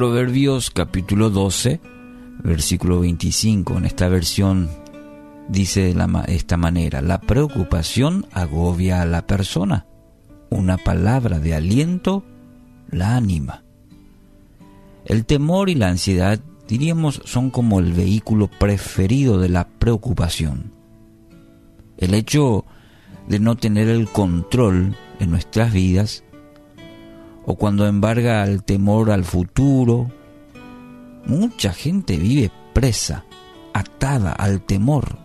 Proverbios capítulo 12, versículo 25, en esta versión dice de esta manera, la preocupación agobia a la persona, una palabra de aliento la anima. El temor y la ansiedad, diríamos, son como el vehículo preferido de la preocupación. El hecho de no tener el control en nuestras vidas, o cuando embarga el temor al futuro, mucha gente vive presa, atada al temor.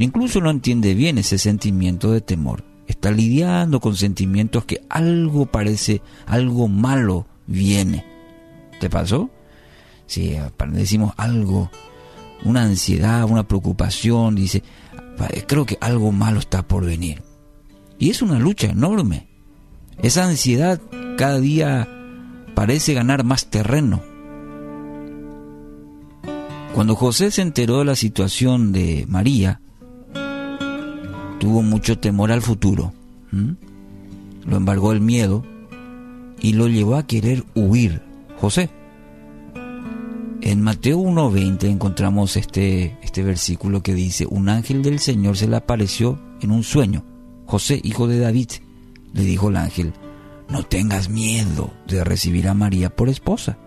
Incluso no entiende bien ese sentimiento de temor. Está lidiando con sentimientos que algo parece, algo malo viene. ¿Te pasó? Si decimos algo, una ansiedad, una preocupación, dice, creo que algo malo está por venir. Y es una lucha enorme. Esa ansiedad cada día parece ganar más terreno. Cuando José se enteró de la situación de María, tuvo mucho temor al futuro. Lo embargó el miedo y lo llevó a querer huir. José. En Mateo 1.20 encontramos este, este versículo que dice, un ángel del Señor se le apareció en un sueño. José, hijo de David, le dijo el ángel, no tengas miedo de recibir a María por esposa.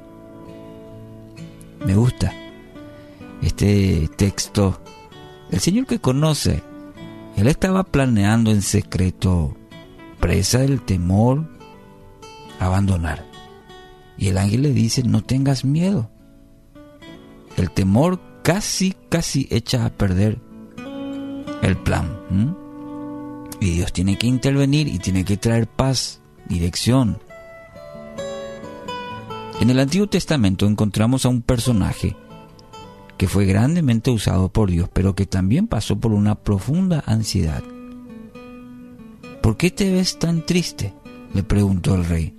Me gusta este texto. El Señor que conoce, Él estaba planeando en secreto, presa del temor, abandonar. Y el ángel le dice, no tengas miedo. El temor casi, casi echa a perder el plan. Y Dios tiene que intervenir y tiene que traer paz, dirección. En el Antiguo Testamento encontramos a un personaje que fue grandemente usado por Dios, pero que también pasó por una profunda ansiedad. ¿Por qué te ves tan triste? le preguntó el rey.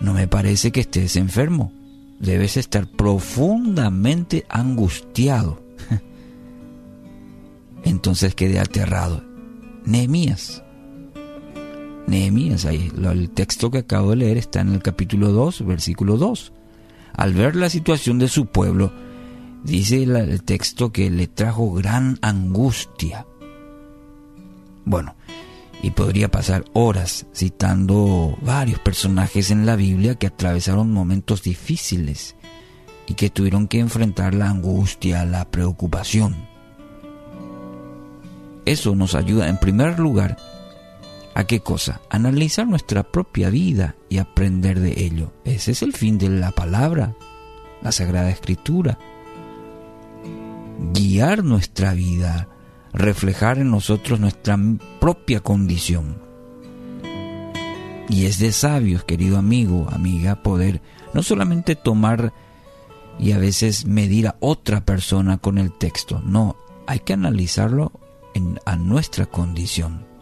No me parece que estés enfermo debes estar profundamente angustiado. Entonces quedé aterrado. Nehemías. Nehemías, ahí, el texto que acabo de leer está en el capítulo 2, versículo 2. Al ver la situación de su pueblo, dice el texto que le trajo gran angustia. Bueno, y podría pasar horas citando varios personajes en la Biblia que atravesaron momentos difíciles y que tuvieron que enfrentar la angustia, la preocupación. Eso nos ayuda en primer lugar a qué cosa? Analizar nuestra propia vida y aprender de ello. Ese es el fin de la palabra, la Sagrada Escritura. Guiar nuestra vida reflejar en nosotros nuestra propia condición. Y es de sabios, querido amigo, amiga, poder no solamente tomar y a veces medir a otra persona con el texto, no, hay que analizarlo en, a nuestra condición.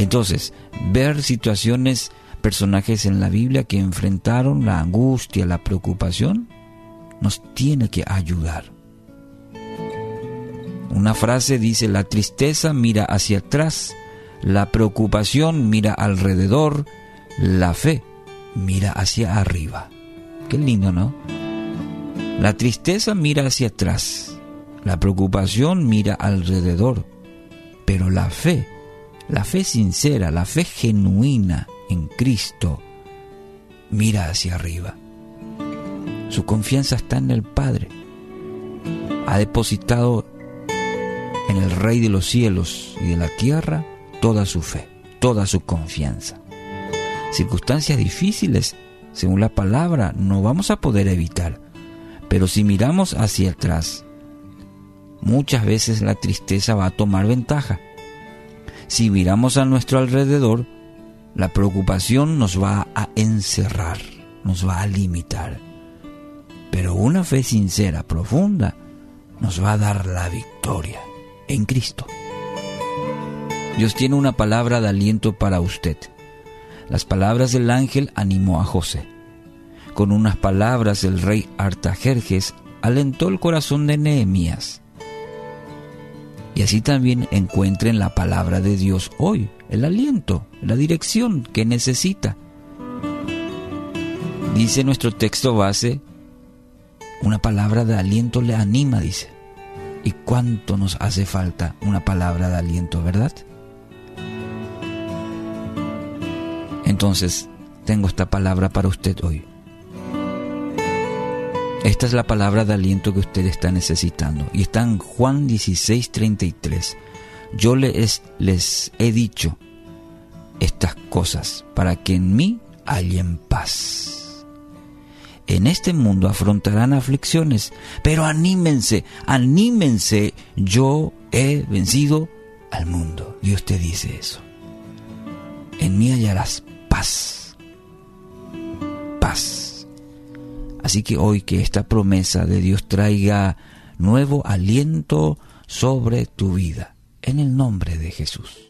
Entonces, ver situaciones, personajes en la Biblia que enfrentaron la angustia, la preocupación, nos tiene que ayudar. Una frase dice, la tristeza mira hacia atrás, la preocupación mira alrededor, la fe mira hacia arriba. Qué lindo, ¿no? La tristeza mira hacia atrás, la preocupación mira alrededor, pero la fe, la fe sincera, la fe genuina en Cristo, mira hacia arriba. Su confianza está en el Padre. Ha depositado en el Rey de los cielos y de la tierra toda su fe, toda su confianza. Circunstancias difíciles, según la palabra, no vamos a poder evitar, pero si miramos hacia atrás, muchas veces la tristeza va a tomar ventaja. Si miramos a nuestro alrededor, la preocupación nos va a encerrar, nos va a limitar. Pero una fe sincera, profunda, nos va a dar la victoria en Cristo. Dios tiene una palabra de aliento para usted. Las palabras del ángel animó a José. Con unas palabras el rey Artajerjes alentó el corazón de Nehemías. Y así también encuentren la palabra de Dios hoy, el aliento, la dirección que necesita. Dice nuestro texto base, una palabra de aliento le anima, dice. ¿Y cuánto nos hace falta una palabra de aliento, verdad? Entonces, tengo esta palabra para usted hoy. Esta es la palabra de aliento que usted está necesitando. Y está en Juan 16, 33. Yo les, he dicho estas cosas para que en mí hallen paz. En este mundo afrontarán aflicciones, pero anímense, anímense, yo he vencido al mundo. Dios te dice eso. En mí hallarás. Paz. Así que hoy que esta promesa de Dios traiga nuevo aliento sobre tu vida, en el nombre de Jesús.